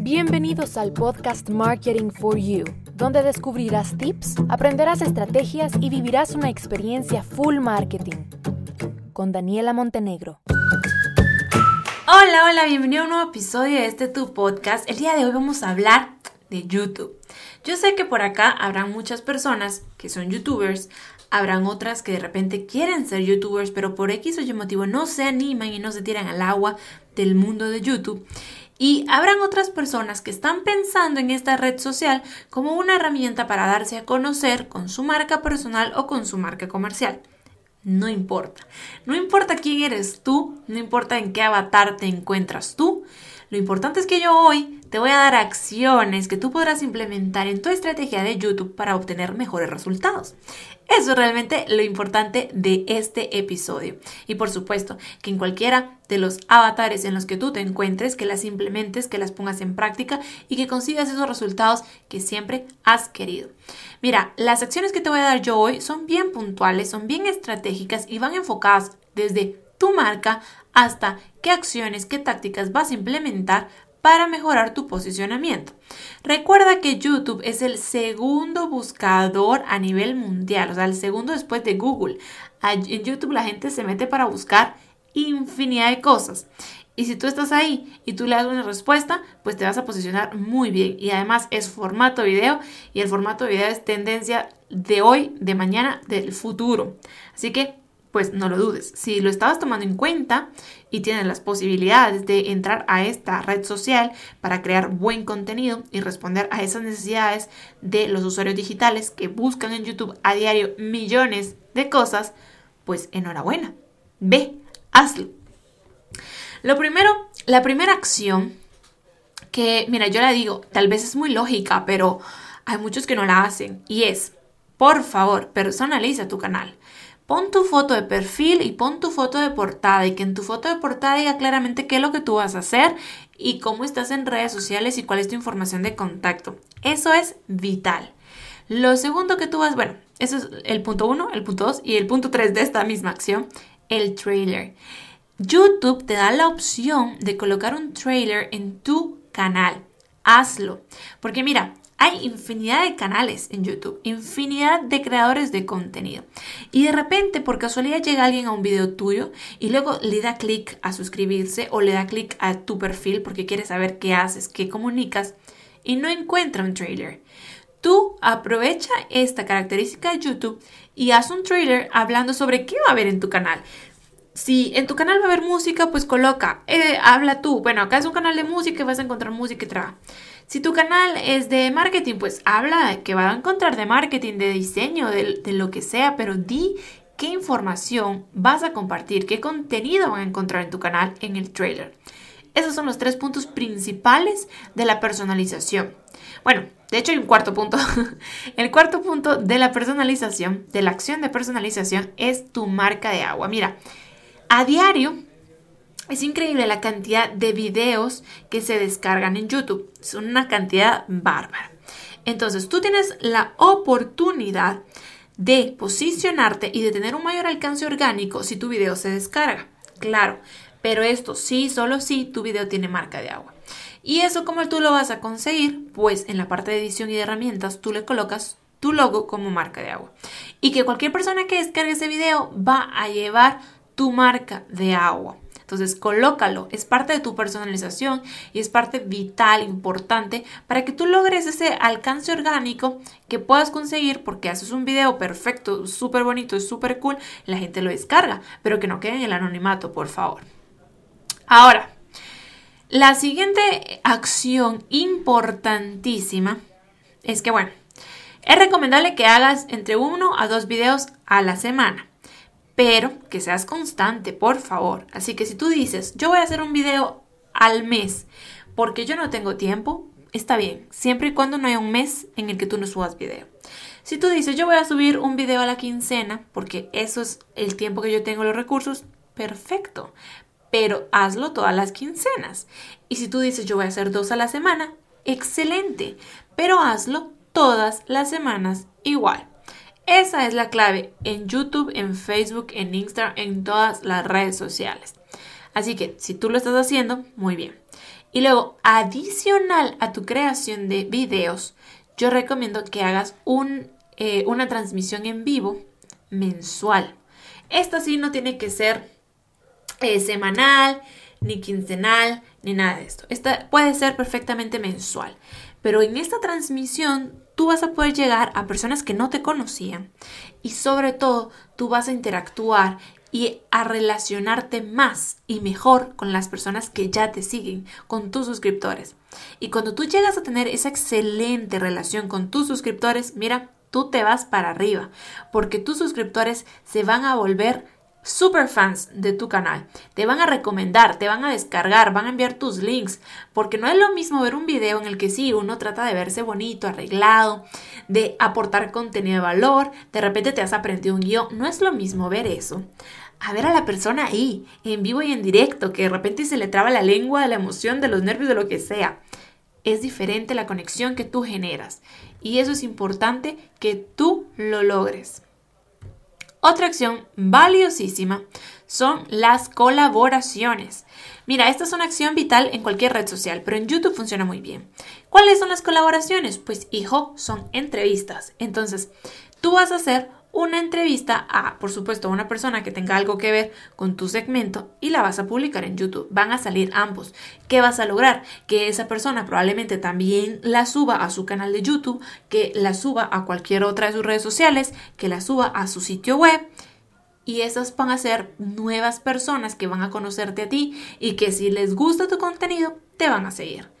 Bienvenidos al podcast Marketing for You, donde descubrirás tips, aprenderás estrategias y vivirás una experiencia full marketing. Con Daniela Montenegro. Hola, hola, bienvenido a un nuevo episodio de este tu podcast. El día de hoy vamos a hablar de YouTube. Yo sé que por acá habrán muchas personas que son youtubers, habrán otras que de repente quieren ser youtubers, pero por X o Y motivo no se animan y no se tiran al agua del mundo de YouTube. Y habrán otras personas que están pensando en esta red social como una herramienta para darse a conocer con su marca personal o con su marca comercial. No importa. No importa quién eres tú, no importa en qué avatar te encuentras tú. Lo importante es que yo hoy te voy a dar acciones que tú podrás implementar en tu estrategia de YouTube para obtener mejores resultados. Eso es realmente lo importante de este episodio. Y por supuesto, que en cualquiera de los avatares en los que tú te encuentres, que las implementes, que las pongas en práctica y que consigas esos resultados que siempre has querido. Mira, las acciones que te voy a dar yo hoy son bien puntuales, son bien estratégicas y van enfocadas desde tu marca hasta qué acciones, qué tácticas vas a implementar para mejorar tu posicionamiento. Recuerda que YouTube es el segundo buscador a nivel mundial, o sea, el segundo después de Google. En YouTube la gente se mete para buscar infinidad de cosas. Y si tú estás ahí y tú le das una respuesta, pues te vas a posicionar muy bien. Y además es formato video y el formato video es tendencia de hoy, de mañana, del futuro. Así que pues no lo dudes. Si lo estabas tomando en cuenta y tienes las posibilidades de entrar a esta red social para crear buen contenido y responder a esas necesidades de los usuarios digitales que buscan en YouTube a diario millones de cosas, pues enhorabuena. Ve, hazlo. Lo primero, la primera acción que, mira, yo la digo, tal vez es muy lógica, pero hay muchos que no la hacen y es, por favor, personaliza tu canal. Pon tu foto de perfil y pon tu foto de portada y que en tu foto de portada diga claramente qué es lo que tú vas a hacer y cómo estás en redes sociales y cuál es tu información de contacto. Eso es vital. Lo segundo que tú vas, bueno, eso es el punto uno, el punto dos y el punto tres de esta misma acción, el trailer. YouTube te da la opción de colocar un trailer en tu canal. Hazlo. Porque mira, hay infinidad de canales en YouTube, infinidad de creadores de contenido. Y de repente, por casualidad, llega alguien a un video tuyo y luego le da clic a suscribirse o le da clic a tu perfil porque quiere saber qué haces, qué comunicas y no encuentra un trailer. Tú aprovecha esta característica de YouTube y haz un trailer hablando sobre qué va a haber en tu canal. Si en tu canal va a haber música, pues coloca, eh, habla tú. Bueno, acá es un canal de música y vas a encontrar música y trabajo. Si tu canal es de marketing, pues habla que va a encontrar de marketing, de diseño, de, lo que sea, pero di qué información vas a compartir, qué contenido van a encontrar en tu canal en el trailer. Esos son los tres puntos principales de la personalización. Bueno, de hecho hay un cuarto punto. el cuarto punto de la personalización, de la acción de personalización, es tu marca de agua. Mira, a diario es increíble la cantidad de videos que se descargan en YouTube. Es una cantidad bárbara. Entonces, tú tienes la oportunidad de posicionarte y de tener un mayor alcance orgánico si tu video se descarga. Claro, pero esto sí, solo si tu video tiene marca de agua. ¿Y eso cómo tú lo vas a conseguir? Pues en la parte de edición y de herramientas tú le colocas tu logo como marca de agua. Y que cualquier persona que descargue ese video va a llevar tu marca de agua. Entonces, colócalo, es parte de tu personalización y es parte vital, importante, para que tú logres ese alcance orgánico que puedas conseguir porque haces un video perfecto, súper bonito súper cool, la gente lo descarga, pero que no quede en el anonimato, por favor. Ahora, la siguiente acción importantísima es que, bueno, es recomendable que hagas entre uno a dos videos a la semana pero que seas constante, por favor. Así que si tú dices, yo voy a hacer un video al mes porque yo no tengo tiempo, está bien, siempre y cuando no haya un mes en el que tú no subas video. Si tú dices, yo voy a subir un video a la quincena porque eso es el tiempo que yo tengo los recursos, perfecto, pero hazlo todas las quincenas. Y si tú dices, yo voy a hacer dos a la semana, excelente, pero hazlo todas las semanas igual. Esa es la clave en YouTube, en Facebook, en Instagram, en todas las redes sociales. Así que si tú lo estás haciendo, muy bien. Y luego, adicional a tu creación de videos, yo recomiendo que hagas un, eh, una transmisión en vivo mensual. Esta sí no tiene que ser eh, semanal, ni quincenal, ni nada de esto. Esta puede ser perfectamente mensual. Pero en esta transmisión tú vas a poder llegar a personas que no te conocían y sobre todo tú vas a interactuar y a relacionarte más y mejor con las personas que ya te siguen, con tus suscriptores. Y cuando tú llegas a tener esa excelente relación con tus suscriptores, mira, tú te vas para arriba, porque tus suscriptores se van a volver super fans de tu canal. Te van a recomendar, te van a descargar, van a enviar tus links, porque no es lo mismo ver un video en el que sí, uno trata de verse bonito, arreglado, de aportar contenido de valor, de repente te has aprendido un guion, no es lo mismo ver eso. A ver a la persona ahí, en vivo y en directo, que de repente se le traba la lengua de la emoción, de los nervios, de lo que sea. Es diferente la conexión que tú generas. Y eso es importante que tú lo logres. Otra acción valiosísima son las colaboraciones. Mira, esta es una acción vital en cualquier red social, pero en YouTube funciona muy bien. ¿Cuáles son las colaboraciones? Pues, hijo, son entrevistas. Entonces, tú vas a hacer una entrevista a, por supuesto, una persona que tenga algo que ver con tu segmento y la vas a publicar en YouTube. Van a salir ambos. ¿Qué vas a lograr? Que esa persona probablemente también la suba a su canal de YouTube, que la suba a cualquier otra de sus redes sociales, que la suba a su sitio web. Y esas van a ser nuevas personas que van a conocerte a ti y que si les gusta tu contenido, te van a seguir.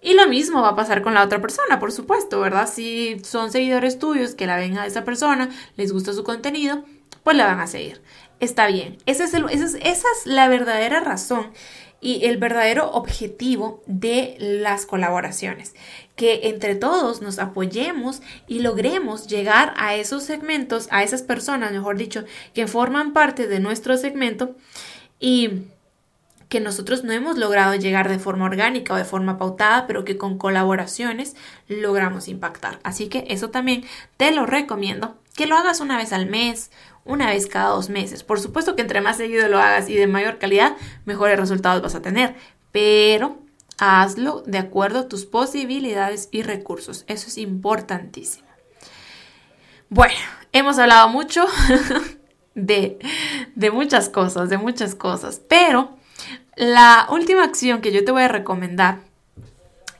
Y lo mismo va a pasar con la otra persona, por supuesto, ¿verdad? Si son seguidores tuyos que la ven a esa persona, les gusta su contenido, pues la van a seguir. Está bien. Es, esa es la verdadera razón y el verdadero objetivo de las colaboraciones. Que entre todos nos apoyemos y logremos llegar a esos segmentos, a esas personas, mejor dicho, que forman parte de nuestro segmento y que nosotros no hemos logrado llegar de forma orgánica o de forma pautada, pero que con colaboraciones logramos impactar. Así que eso también te lo recomiendo, que lo hagas una vez al mes, una vez cada dos meses. Por supuesto que entre más seguido lo hagas y de mayor calidad, mejores resultados vas a tener, pero hazlo de acuerdo a tus posibilidades y recursos. Eso es importantísimo. Bueno, hemos hablado mucho de, de muchas cosas, de muchas cosas, pero la última acción que yo te voy a recomendar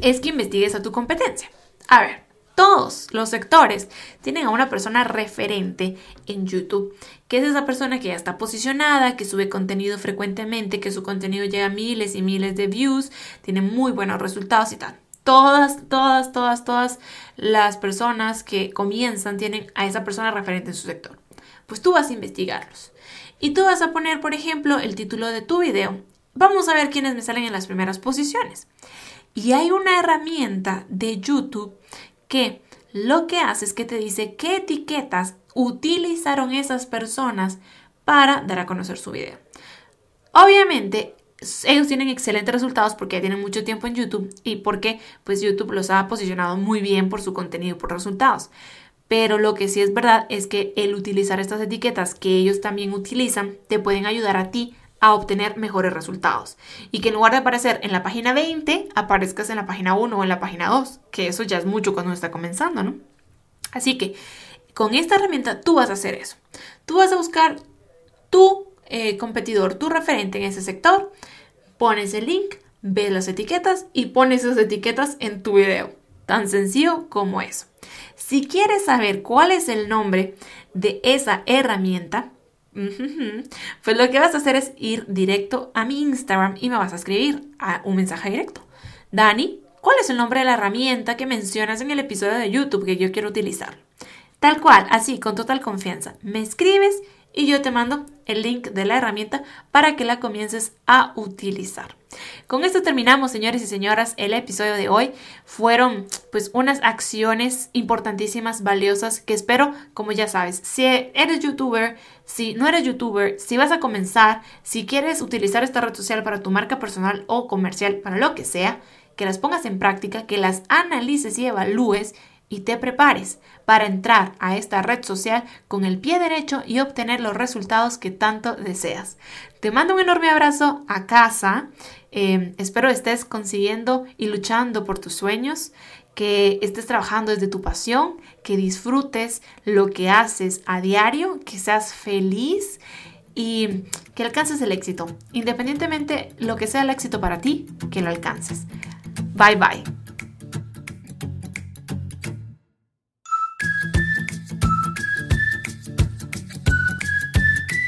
es que investigues a tu competencia. A ver, todos los sectores tienen a una persona referente en YouTube, que es esa persona que ya está posicionada, que sube contenido frecuentemente, que su contenido llega a miles y miles de views, tiene muy buenos resultados y tal. Todas, todas, todas, todas las personas que comienzan tienen a esa persona referente en su sector. Pues tú vas a investigarlos. Y tú vas a poner, por ejemplo, el título de tu video Vamos a ver quiénes me salen en las primeras posiciones. Y hay una herramienta de YouTube que lo que hace es que te dice qué etiquetas utilizaron esas personas para dar a conocer su video. Obviamente, ellos tienen excelentes resultados porque ya tienen mucho tiempo en YouTube y porque pues YouTube los ha posicionado muy bien por su contenido y por resultados. Pero lo que sí es verdad es que el utilizar estas etiquetas que ellos también utilizan te pueden ayudar a ti a obtener mejores resultados. Y que en lugar de aparecer en la página 20, aparezcas en la página 1 o en la página 2, que eso ya es mucho cuando uno está comenzando, ¿no? Así que con esta herramienta tú vas a hacer eso. Tú vas a buscar tu eh, competidor, tu referente en ese sector, pones el link, ves las etiquetas y pones esas etiquetas en tu video. Tan sencillo como eso. Si quieres saber cuál es el nombre de esa herramienta, pues lo que vas a hacer es ir directo a mi Instagram y me vas a escribir a un mensaje directo. Dani, ¿cuál es el nombre de la herramienta que mencionas en el episodio de YouTube que yo quiero utilizar? Tal cual, así, con total confianza. Me escribes y yo te mando el link de la herramienta para que la comiences a utilizar. Con esto terminamos, señores y señoras, el episodio de hoy. Fueron pues unas acciones importantísimas, valiosas, que espero, como ya sabes, si eres youtuber, si no eres youtuber, si vas a comenzar, si quieres utilizar esta red social para tu marca personal o comercial, para lo que sea, que las pongas en práctica, que las analices y evalúes y te prepares para entrar a esta red social con el pie derecho y obtener los resultados que tanto deseas. Te mando un enorme abrazo a casa. Em, espero estés consiguiendo y luchando por tus sueños, que estés trabajando desde tu pasión, que disfrutes lo que haces a diario, que seas feliz y que alcances el éxito. Independientemente lo que sea el éxito para ti, que lo alcances. Bye bye.